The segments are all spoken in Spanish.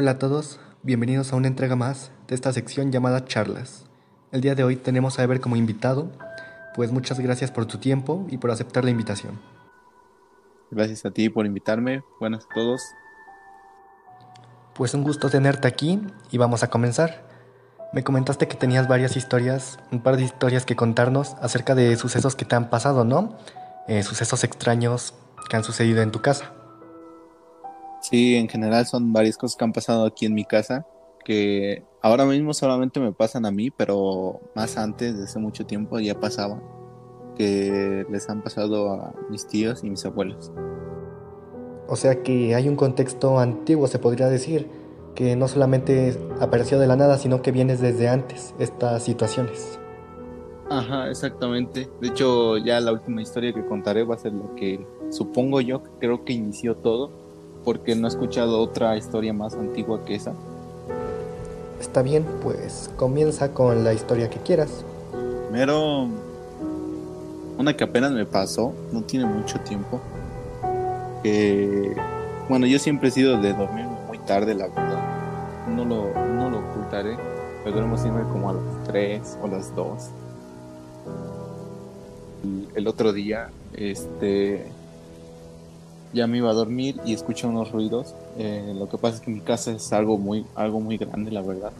Hola a todos, bienvenidos a una entrega más de esta sección llamada Charlas. El día de hoy tenemos a Ever como invitado, pues muchas gracias por tu tiempo y por aceptar la invitación. Gracias a ti por invitarme, buenas a todos. Pues un gusto tenerte aquí y vamos a comenzar. Me comentaste que tenías varias historias, un par de historias que contarnos acerca de sucesos que te han pasado, ¿no? Eh, sucesos extraños que han sucedido en tu casa. Sí, en general son varias cosas que han pasado aquí en mi casa, que ahora mismo solamente me pasan a mí, pero más antes, desde hace mucho tiempo, ya pasaba, que les han pasado a mis tíos y mis abuelos. O sea que hay un contexto antiguo, se podría decir, que no solamente apareció de la nada, sino que viene desde antes, estas situaciones. Ajá, exactamente. De hecho, ya la última historia que contaré va a ser la que supongo yo que creo que inició todo, porque no he escuchado otra historia más antigua que esa. Está bien, pues comienza con la historia que quieras. Primero, una que apenas me pasó, no tiene mucho tiempo. Que, bueno, yo siempre he sido de dormir muy tarde, la verdad. No lo, no lo ocultaré. Pero duermo siempre como a las 3 o las 2 el otro día, este, ya me iba a dormir y escuché unos ruidos. Eh, lo que pasa es que mi casa es algo muy, algo muy grande, la verdad.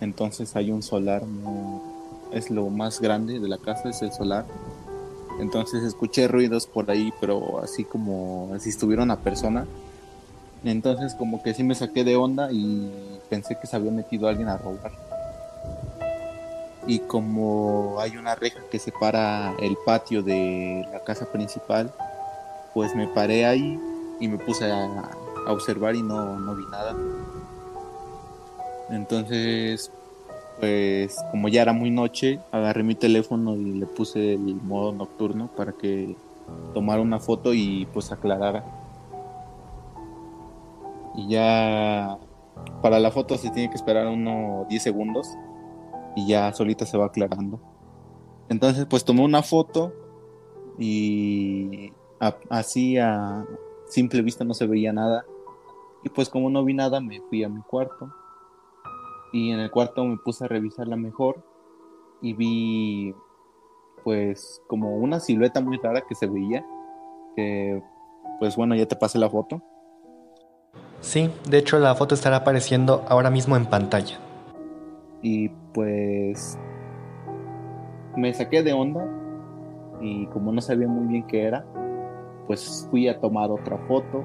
Entonces hay un solar, es lo más grande de la casa, es el solar. Entonces escuché ruidos por ahí, pero así como si estuviera una persona. Entonces como que sí me saqué de onda y pensé que se había metido alguien a robar y como hay una reja que separa el patio de la casa principal, pues me paré ahí y me puse a, observar y no, no, vi nada. Entonces, pues como ya era muy noche, agarré mi teléfono y le puse el modo nocturno para que tomara una foto y pues aclarara. Y ya para la foto se tiene que esperar unos 10 segundos y ya solita se va aclarando. Entonces, pues tomé una foto y así a simple vista no se veía nada. Y pues como no vi nada, me fui a mi cuarto. Y en el cuarto me puse a revisarla mejor y vi pues como una silueta muy rara que se veía. Que pues bueno, ya te pasé la foto. Sí, de hecho la foto estará apareciendo ahora mismo en pantalla y pues me saqué de onda y como no sabía muy bien qué era, pues fui a tomar otra foto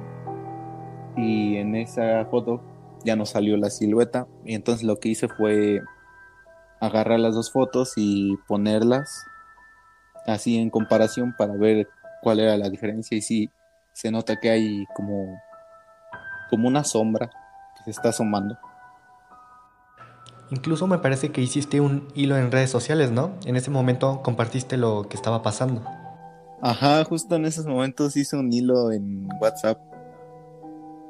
y en esa foto ya no salió la silueta y entonces lo que hice fue agarrar las dos fotos y ponerlas así en comparación para ver cuál era la diferencia y si se nota que hay como como una sombra que se está asomando. Incluso me parece que hiciste un hilo en redes sociales, ¿no? En ese momento compartiste lo que estaba pasando. Ajá, justo en esos momentos hice un hilo en WhatsApp.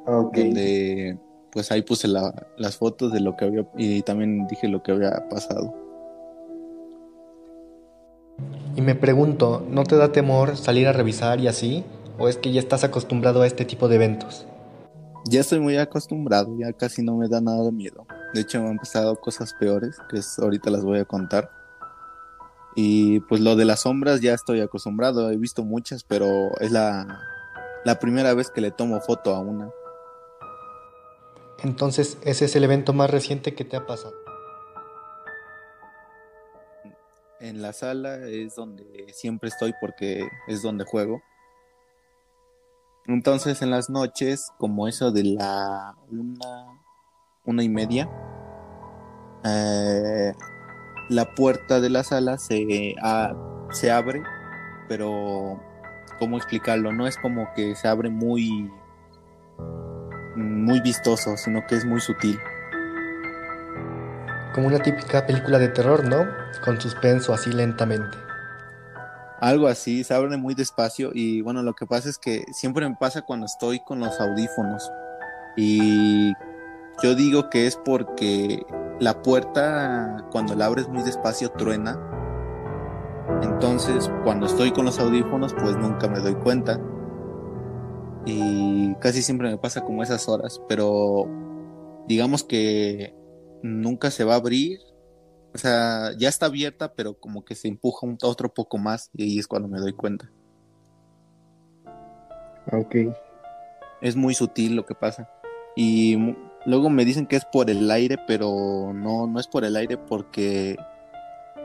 Okay. Donde pues ahí puse las fotos de lo que había y también dije lo que había pasado. Y me pregunto, ¿no te da temor salir a revisar y así? ¿O es que ya estás acostumbrado a este tipo de eventos? Ya estoy muy acostumbrado, ya casi no me da nada de miedo. De hecho, me han pasado cosas peores, que ahorita las voy a contar. Y pues lo de las sombras ya estoy acostumbrado, he visto muchas, pero es la, la primera vez que le tomo foto a una. Entonces, ese es el evento más reciente que te ha pasado. En la sala es donde siempre estoy porque es donde juego. Entonces en las noches, como eso de la una, una y media, eh, la puerta de la sala se, se abre, pero ¿cómo explicarlo? No es como que se abre muy, muy vistoso, sino que es muy sutil. Como una típica película de terror, ¿no? Con suspenso así lentamente. Algo así, se abre muy despacio y bueno, lo que pasa es que siempre me pasa cuando estoy con los audífonos y yo digo que es porque la puerta cuando la abres muy despacio truena. Entonces, cuando estoy con los audífonos, pues nunca me doy cuenta. Y casi siempre me pasa como esas horas, pero digamos que nunca se va a abrir. O sea, ya está abierta, pero como que se empuja un otro poco más y ahí es cuando me doy cuenta. Ok. Es muy sutil lo que pasa. Y luego me dicen que es por el aire, pero no, no es por el aire porque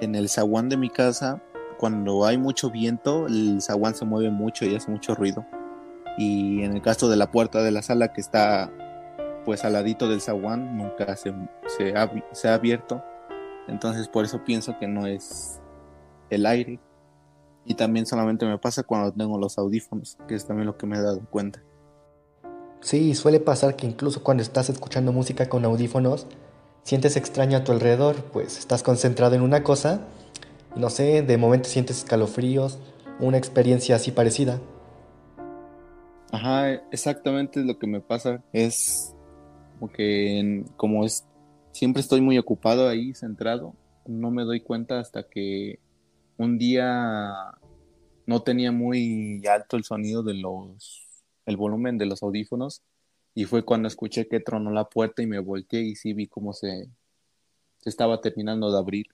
en el zaguán de mi casa, cuando hay mucho viento, el zaguán se mueve mucho y hace mucho ruido. Y en el caso de la puerta de la sala que está pues al ladito del zaguán, nunca se, ha, se ha abierto. Entonces por eso pienso que no es el aire. Y también solamente me pasa cuando tengo los audífonos, que es también lo que me he dado cuenta. Sí, suele pasar que incluso cuando estás escuchando música con audífonos, sientes extraño a tu alrededor, pues estás concentrado en una cosa y no sé, de momento sientes escalofríos, una experiencia así parecida. Ajá, exactamente lo que me pasa. Es como que como es siempre estoy muy ocupado ahí, centrado, no me doy cuenta hasta que un día no tenía muy alto el sonido de los el volumen de los audífonos y fue cuando escuché que tronó la puerta y me volteé y sí vi cómo se, se estaba terminando de abrir.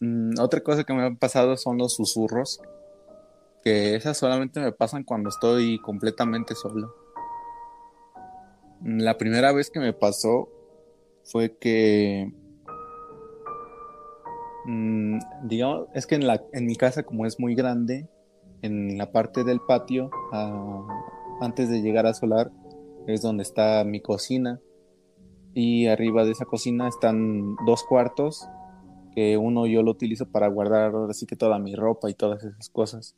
Mm, otra cosa que me ha pasado son los susurros, que esas solamente me pasan cuando estoy completamente solo. Mm, la primera vez que me pasó fue que mm, digamos, es que en, la, en mi casa como es muy grande, en la parte del patio, antes de llegar a solar, es donde está mi cocina. Y arriba de esa cocina están dos cuartos, que uno yo lo utilizo para guardar ahora sí que toda mi ropa y todas esas cosas.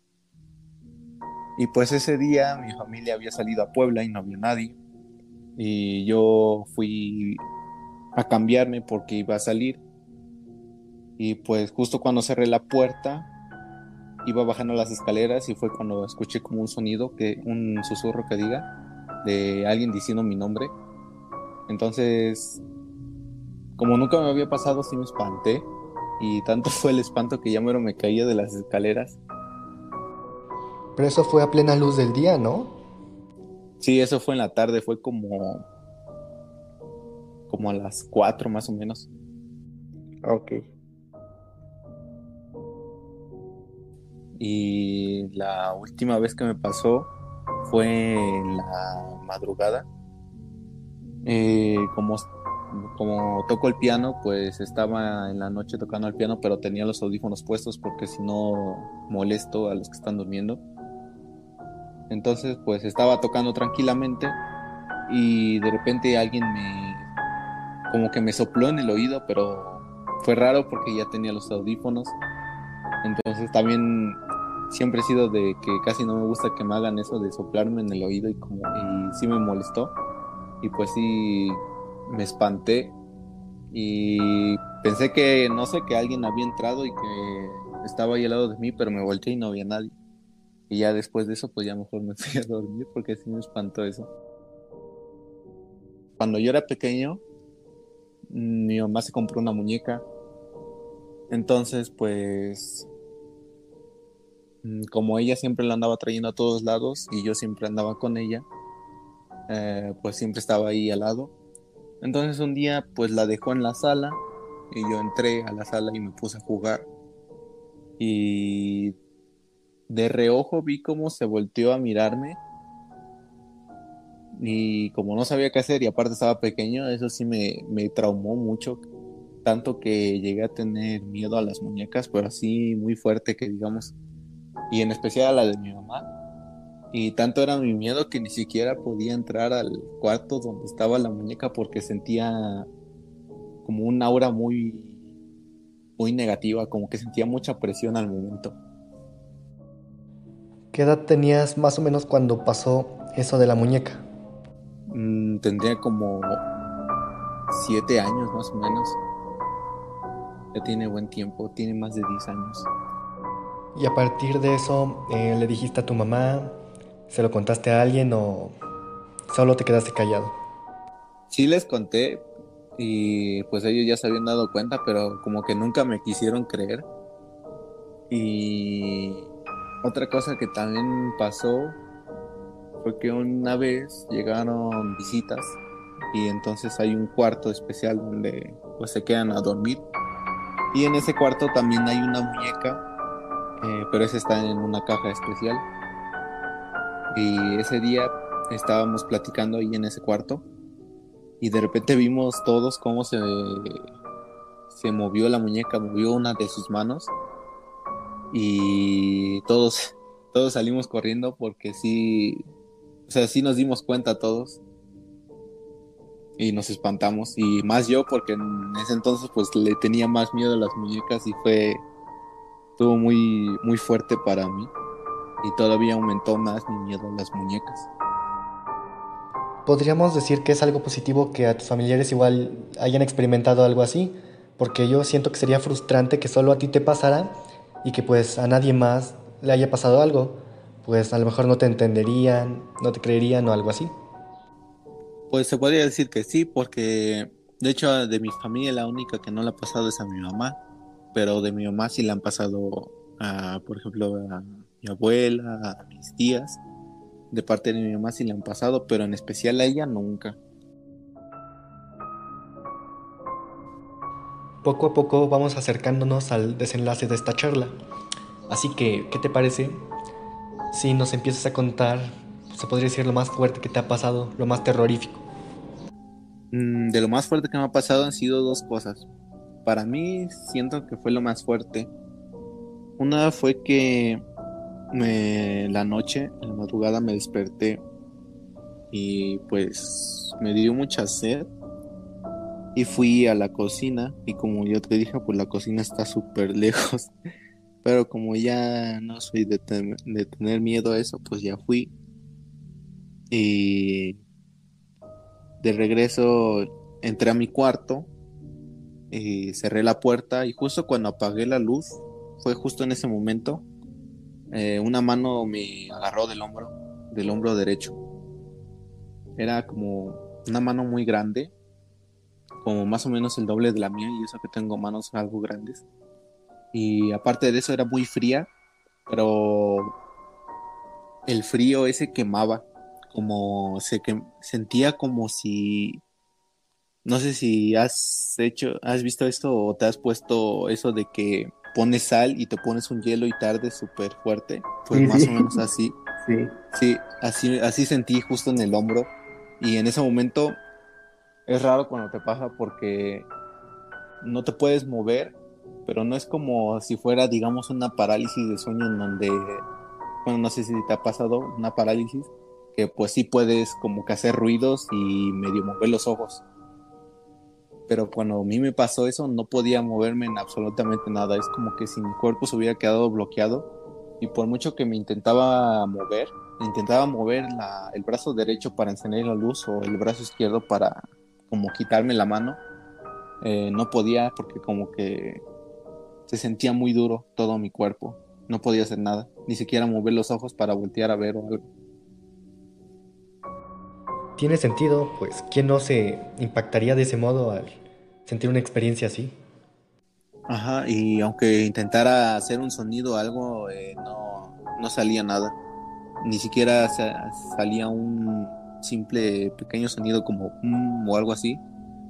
Y pues ese día mi familia había salido a Puebla y no había nadie. Y yo fui a cambiarme porque iba a salir. Y pues justo cuando cerré la puerta, iba bajando las escaleras y fue cuando escuché como un sonido, que un susurro que diga, de alguien diciendo mi nombre. Entonces, como nunca me había pasado, sí me espanté. Y tanto fue el espanto que ya mero me caía de las escaleras. Pero eso fue a plena luz del día, ¿no? Sí, eso fue en la tarde, fue como. como a las 4 más o menos. Ok. Y la última vez que me pasó fue en la madrugada. Eh, como, como toco el piano, pues estaba en la noche tocando el piano, pero tenía los audífonos puestos porque si no molesto a los que están durmiendo. Entonces, pues estaba tocando tranquilamente y de repente alguien me como que me sopló en el oído, pero fue raro porque ya tenía los audífonos. Entonces también siempre he sido de que casi no me gusta que me hagan eso de soplarme en el oído y como y sí me molestó. Y pues sí me espanté. Y pensé que no sé que alguien había entrado y que estaba ahí al lado de mí pero me volteé y no había nadie. Y ya después de eso pues ya mejor me fui a dormir porque sí me espantó eso. Cuando yo era pequeño mi mamá se compró una muñeca. Entonces pues como ella siempre la andaba trayendo a todos lados y yo siempre andaba con ella, eh, pues siempre estaba ahí al lado. Entonces un día pues la dejó en la sala y yo entré a la sala y me puse a jugar. Y de reojo vi cómo se volteó a mirarme. Y como no sabía qué hacer y aparte estaba pequeño, eso sí me, me traumó mucho. Tanto que llegué a tener miedo a las muñecas, pero así muy fuerte que digamos y en especial a la de mi mamá. Y tanto era mi miedo que ni siquiera podía entrar al cuarto donde estaba la muñeca porque sentía como un aura muy muy negativa, como que sentía mucha presión al momento. ¿Qué edad tenías más o menos cuando pasó eso de la muñeca? Mm, tendría como siete años más o menos. Ya tiene buen tiempo, tiene más de 10 años. Y a partir de eso, eh, ¿le dijiste a tu mamá? ¿Se lo contaste a alguien o solo te quedaste callado? Sí les conté y pues ellos ya se habían dado cuenta, pero como que nunca me quisieron creer. Y otra cosa que también pasó fue que una vez llegaron visitas y entonces hay un cuarto especial donde pues se quedan a dormir y en ese cuarto también hay una muñeca eh, pero esa está en una caja especial. Y ese día estábamos platicando ahí en ese cuarto. Y de repente vimos todos cómo se se movió la muñeca movió una de sus manos. Y todos todos salimos corriendo porque sí o sea sí nos dimos cuenta todos. Y nos espantamos. Y más yo porque en ese entonces pues le tenía más miedo a las muñecas y fue estuvo muy muy fuerte para mí y todavía aumentó más mi miedo a las muñecas. Podríamos decir que es algo positivo que a tus familiares igual hayan experimentado algo así, porque yo siento que sería frustrante que solo a ti te pasara y que pues a nadie más le haya pasado algo, pues a lo mejor no te entenderían, no te creerían o algo así. Pues se podría decir que sí, porque de hecho de mi familia la única que no le ha pasado es a mi mamá, pero de mi mamá sí le han pasado a, por ejemplo, a mi abuela, a mis tías. De parte de mi mamá sí le han pasado, pero en especial a ella nunca. Poco a poco vamos acercándonos al desenlace de esta charla. Así que, ¿qué te parece si nos empiezas a contar, se podría decir, lo más fuerte que te ha pasado, lo más terrorífico? Mm, de lo más fuerte que me ha pasado han sido dos cosas. Para mí siento que fue lo más fuerte. Una fue que me, la noche, en la madrugada me desperté y pues me dio mucha sed y fui a la cocina y como yo te dije pues la cocina está súper lejos pero como ya no soy de, de tener miedo a eso pues ya fui y de regreso entré a mi cuarto y cerré la puerta y justo cuando apagué la luz, fue justo en ese momento, eh, una mano me agarró del hombro, del hombro derecho. Era como una mano muy grande, como más o menos el doble de la mía y eso que tengo manos algo grandes. Y aparte de eso era muy fría, pero el frío ese quemaba como se que sentía como si no sé si has hecho, has visto esto o te has puesto eso de que pones sal y te pones un hielo y tarde súper fuerte. Pues más o menos así. Sí. Sí, así, así sentí justo en el hombro. Y en ese momento es raro cuando te pasa porque no te puedes mover, pero no es como si fuera, digamos, una parálisis de sueño en donde, bueno, no sé si te ha pasado una parálisis, que pues sí puedes como que hacer ruidos y medio mover los ojos. Pero cuando a mí me pasó eso, no podía moverme en absolutamente nada. Es como que si mi cuerpo se hubiera quedado bloqueado y por mucho que me intentaba mover, intentaba mover el brazo derecho para encender la luz o el brazo izquierdo para como quitarme la mano, eh, no podía porque como que se sentía muy duro todo mi cuerpo. No podía hacer nada, ni siquiera mover los ojos para voltear a ver o algo tiene sentido, pues ¿quién no se impactaría de ese modo al sentir una experiencia así? Ajá, y aunque intentara hacer un sonido o algo, eh, no, no salía nada. Ni siquiera salía un simple pequeño sonido como mm, o algo así.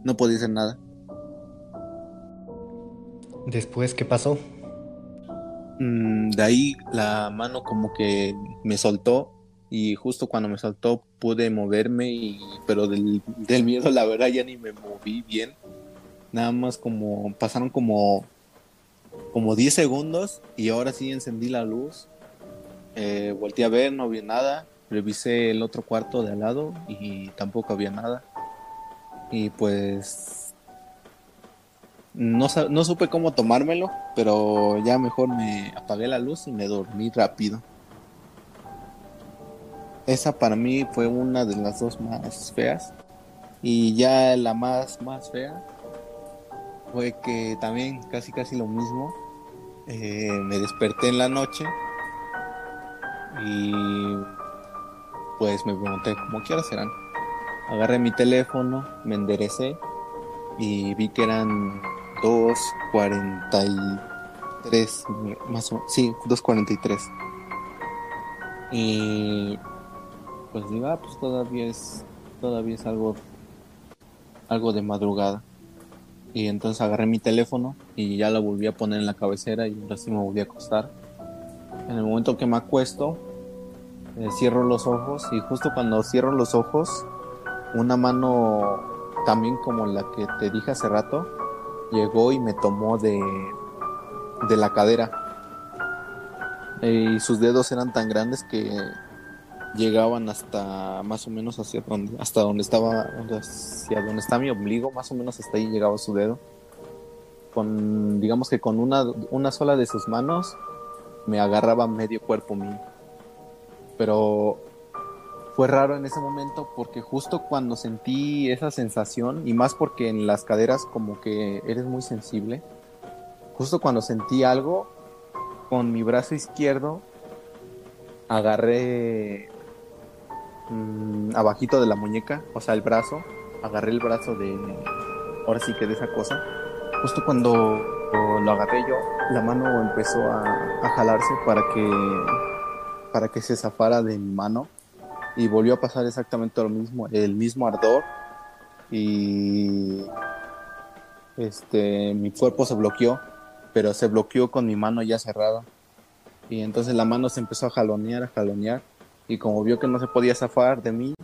No podía hacer nada. Después, ¿qué pasó? Mm, de ahí la mano como que me soltó y justo cuando me saltó pude moverme, y, pero del, miedo la verdad ya ni me moví bien. Nada más como pasaron como, como 10 segundos y ahora sí encendí la luz. Eh, a ver, no vi nada. Revisé el otro cuarto de al lado y tampoco había nada. Y pues no, no supe cómo tomármelo, pero ya mejor me apagué la luz y me dormí rápido. Esa para mí fue una de las dos más feas. Y ya la más, más fea fue que también casi casi lo mismo. Eh, me desperté en la noche y pues me pregunté, ¿cómo qué serán? Agarré mi teléfono, me enderecé y vi que eran 2.43, más o menos, sí, 2.43. Y pues digo, ah, pues todavía es, todavía es algo algo de madrugada. Y entonces agarré mi teléfono y ya lo volví a poner en la cabecera y así me volví a acostar. En el momento que me acuesto, eh, cierro los ojos y justo cuando cierro los ojos, una mano también como la que te dije hace rato, llegó y me tomó de, de la cadera. y sus dedos eran tan grandes que llegaban hasta más o menos hacia donde, hasta donde estaba, hacia donde está mi ombligo, más o menos hasta ahí llegaba su dedo. Con, digamos que con una, una sola de sus manos me agarraba medio cuerpo mío. Pero fue raro en ese momento porque justo cuando sentí esa sensación, y más porque en las caderas como que eres muy sensible, justo cuando sentí algo, con mi brazo izquierdo agarré Mm, abajito de la muñeca, o sea, el brazo, agarré el brazo de, ahora sí que de esa cosa. Justo cuando lo agarré yo, la mano empezó a, jalarse para que, para que se zafara de mi mano y volvió a pasar exactamente lo mismo, el mismo ardor y este, mi cuerpo se bloqueó, pero se bloqueó con mi mano ya cerrada. Y entonces la mano se empezó a jalonear, a jalonear y como vio que no se podía zafar de mí,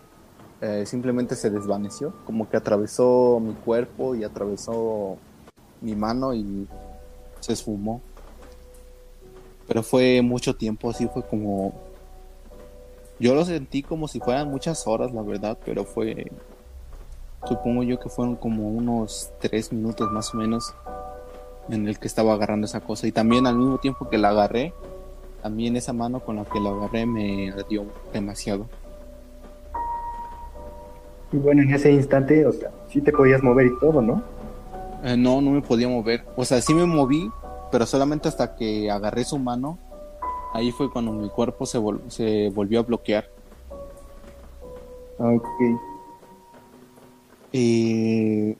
eh, simplemente se desvaneció, como que atravesó mi cuerpo y atravesó mi mano y se esfumó. Pero fue mucho tiempo, así fue como... Yo lo sentí como si fueran muchas horas, la verdad, pero fue... Supongo yo que fueron como unos tres minutos más o menos en el que estaba agarrando esa cosa. Y también al mismo tiempo que la agarré, a mí en esa mano con la que lo agarré me ardió demasiado. Y bueno, en ese instante, o sea, sí te podías mover y todo, ¿no? Eh, no, no me podía mover. O sea, sí me moví, pero solamente hasta que agarré su mano, ahí fue cuando mi cuerpo se, se volvió a bloquear. Ok. Y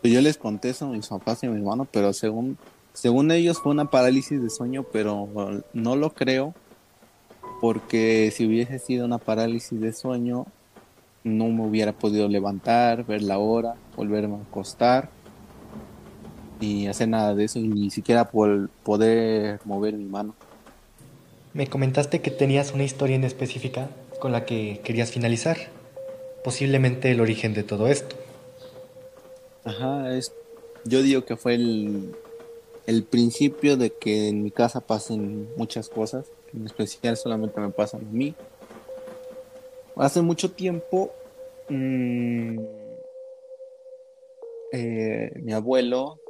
pues yo les conté eso a mis papás y a mi hermano, pero según según ellos fue una parálisis de sueño, pero no lo creo porque si hubiese sido una parálisis de sueño no me hubiera podido levantar, ver la hora, volverme a acostar y hacer nada de eso y ni siquiera poder mover mi mano. Me comentaste que tenías una historia en específica con la que querías finalizar, posiblemente el origen de todo esto. Ajá, es, yo digo que fue el, el principio de que en mi casa pasen muchas cosas, en especial solamente me pasan a mí. Hace mucho tiempo, mm, eh, mi abuelo,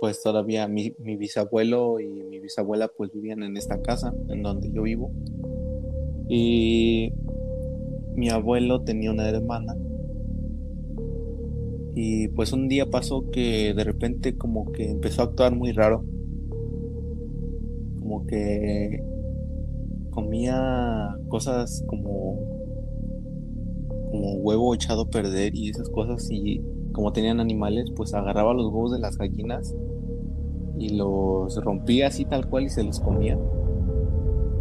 pues todavía mi, mi, bisabuelo y mi bisabuela pues vivían en esta casa en donde yo vivo. Y mi abuelo tenía una hermana y pues un día pasó que de repente como que empezó a actuar muy raro. Como que comía cosas como como huevo echado a perder y esas cosas y como tenían animales pues agarraba los huevos de las gallinas y los rompía así tal cual y se los comía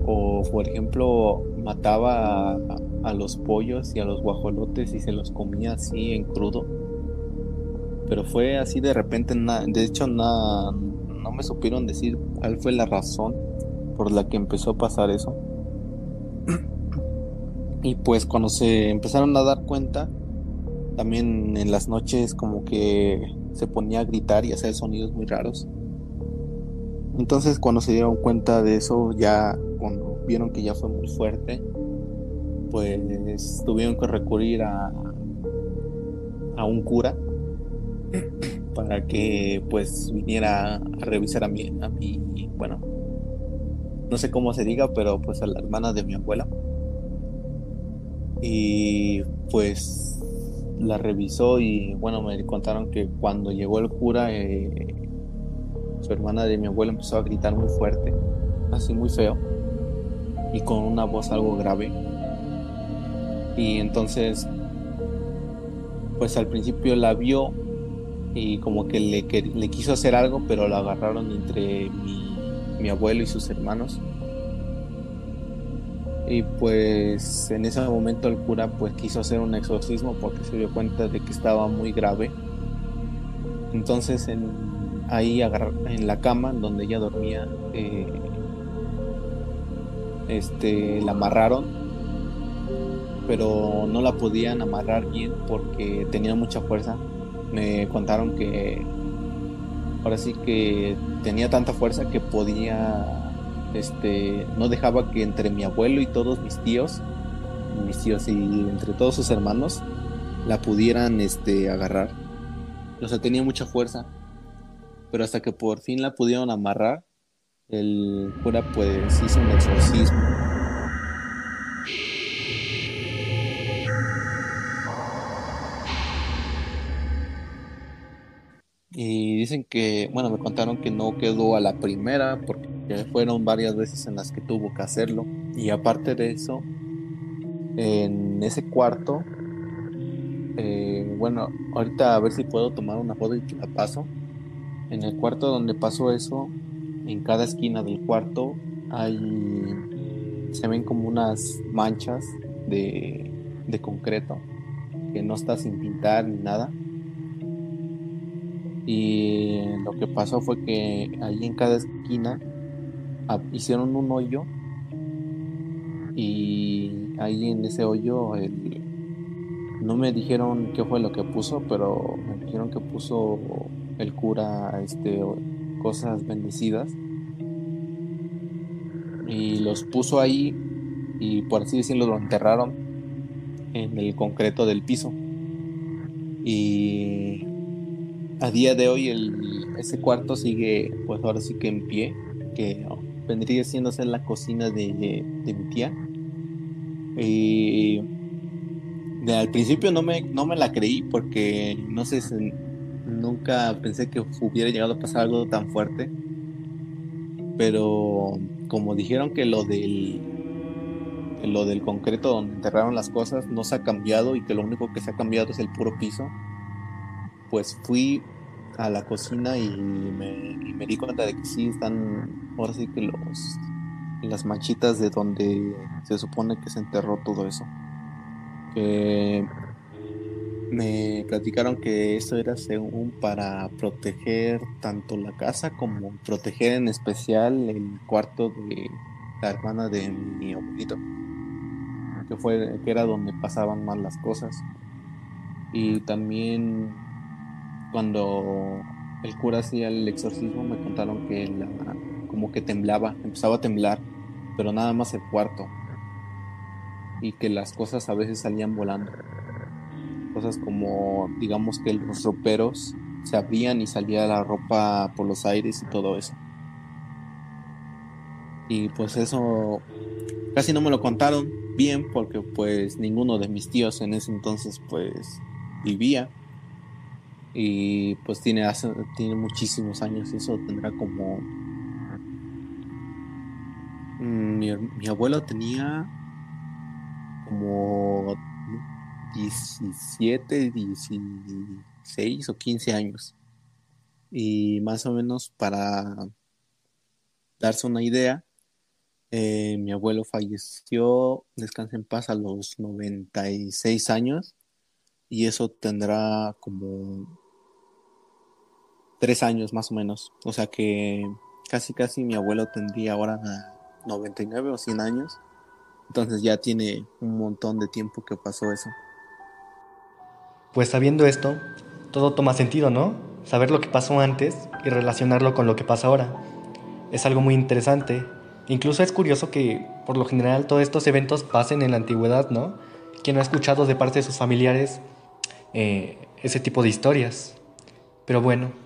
o por ejemplo mataba a, a los pollos y a los guajolotes y se los comía así en crudo pero fue así de repente, de hecho nada, no me supieron decir cuál fue la razón por la que empezó a pasar eso. Y pues cuando se empezaron a dar cuenta, también en las noches como que se ponía a gritar y hacer sonidos muy raros. Entonces cuando se dieron cuenta de eso, ya cuando vieron que ya fue muy fuerte, pues tuvieron que recurrir a, a un cura para que pues viniera a revisar a mi, a mi, bueno, no sé cómo se diga, pero pues a la hermana de mi abuela. Y pues la revisó y bueno, me contaron que cuando llegó el cura, eh, su hermana de mi abuela empezó a gritar muy fuerte, así muy feo, y con una voz algo grave. Y entonces, pues al principio la vio y como que le, le quiso hacer algo, pero lo agarraron entre mi, abuelo y sus hermanos. Y pues en ese momento el cura pues quiso hacer un exorcismo porque se dio cuenta de que estaba muy grave. Entonces en, ahí en la cama donde ella dormía, eh, este, la amarraron, pero no la podían amarrar bien porque tenía mucha fuerza. Me contaron que ahora sí que tenía tanta fuerza que podía este, no dejaba que entre mi abuelo y todos mis tíos, mis tíos y entre todos sus hermanos, la pudieran este, agarrar. O sea, tenía mucha fuerza. Pero hasta que por fin la pudieron amarrar, el cura pues hizo un exorcismo. Dicen que, bueno, me contaron que no quedó a la primera porque fueron varias veces en las que tuvo que hacerlo. Y aparte de eso, en ese cuarto, eh, bueno, ahorita a ver si puedo tomar una foto y te la paso. En el cuarto donde pasó eso, en cada esquina del cuarto hay se ven como unas manchas de, de concreto que no está sin pintar ni nada. Y lo que pasó fue que ahí en cada esquina hicieron un hoyo. Y ahí en ese hoyo no me dijeron qué fue lo que puso, pero me dijeron que puso el cura este, cosas bendecidas. Y los puso ahí y por así decirlo lo enterraron en el concreto del piso. Y a día de hoy el, ese cuarto sigue pues ahora sí que en pie que vendría siendo ser la cocina de, mi tía. Y al principio no me, no me la creí porque no sé, nunca pensé que hubiera llegado a pasar algo tan fuerte. Pero como dijeron que lo del lo del concreto donde enterraron las cosas no se ha cambiado y que lo único que se ha cambiado es el puro piso, pues fui a la cocina y me, di cuenta de que sí están, ahora sí que los, las manchitas de donde se supone que se enterró todo eso. Que me platicaron que esto era según para proteger tanto la casa como proteger en especial el cuarto de la hermana de mi abuelito que fue que era donde pasaban más las cosas y también cuando el cura hacía el exorcismo me contaron que como que temblaba, empezaba a temblar, pero nada más el cuarto. Y que las cosas a veces salían volando. Cosas como, digamos que los roperos se abrían y salía la ropa por los aires y todo eso. Y pues eso casi no me lo contaron bien porque pues ninguno de mis tíos en ese entonces pues vivía y pues tiene, tiene muchísimos años, eso tendrá como... Mm, mi, abuelo tenía como 17, 16 o 15 años. Y más o menos para darse una idea, eh, mi abuelo falleció, descansa en paz, a los 96 años. Y eso tendrá como tres años más o menos. O sea que casi casi mi abuelo tendría ahora 99 o 100 años. Entonces ya tiene un montón de tiempo que pasó eso. Pues sabiendo esto, todo toma sentido, ¿no? Saber lo que pasó antes y relacionarlo con lo que pasa ahora. Es algo muy interesante. Incluso es curioso que por lo general todos estos eventos pasen en la antigüedad, ¿no? Quien no ha escuchado de parte de sus familiares eh, ese tipo de historias. Pero bueno,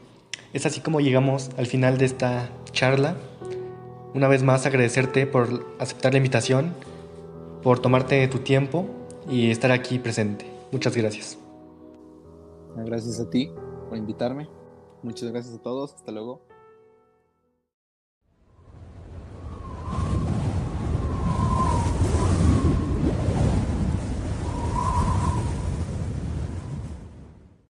es así como llegamos al final de esta charla. Una vez más agradecerte por aceptar la invitación, por tomarte tu tiempo y estar aquí presente. Muchas gracias. Gracias a ti por invitarme. Muchas gracias a todos. Hasta luego.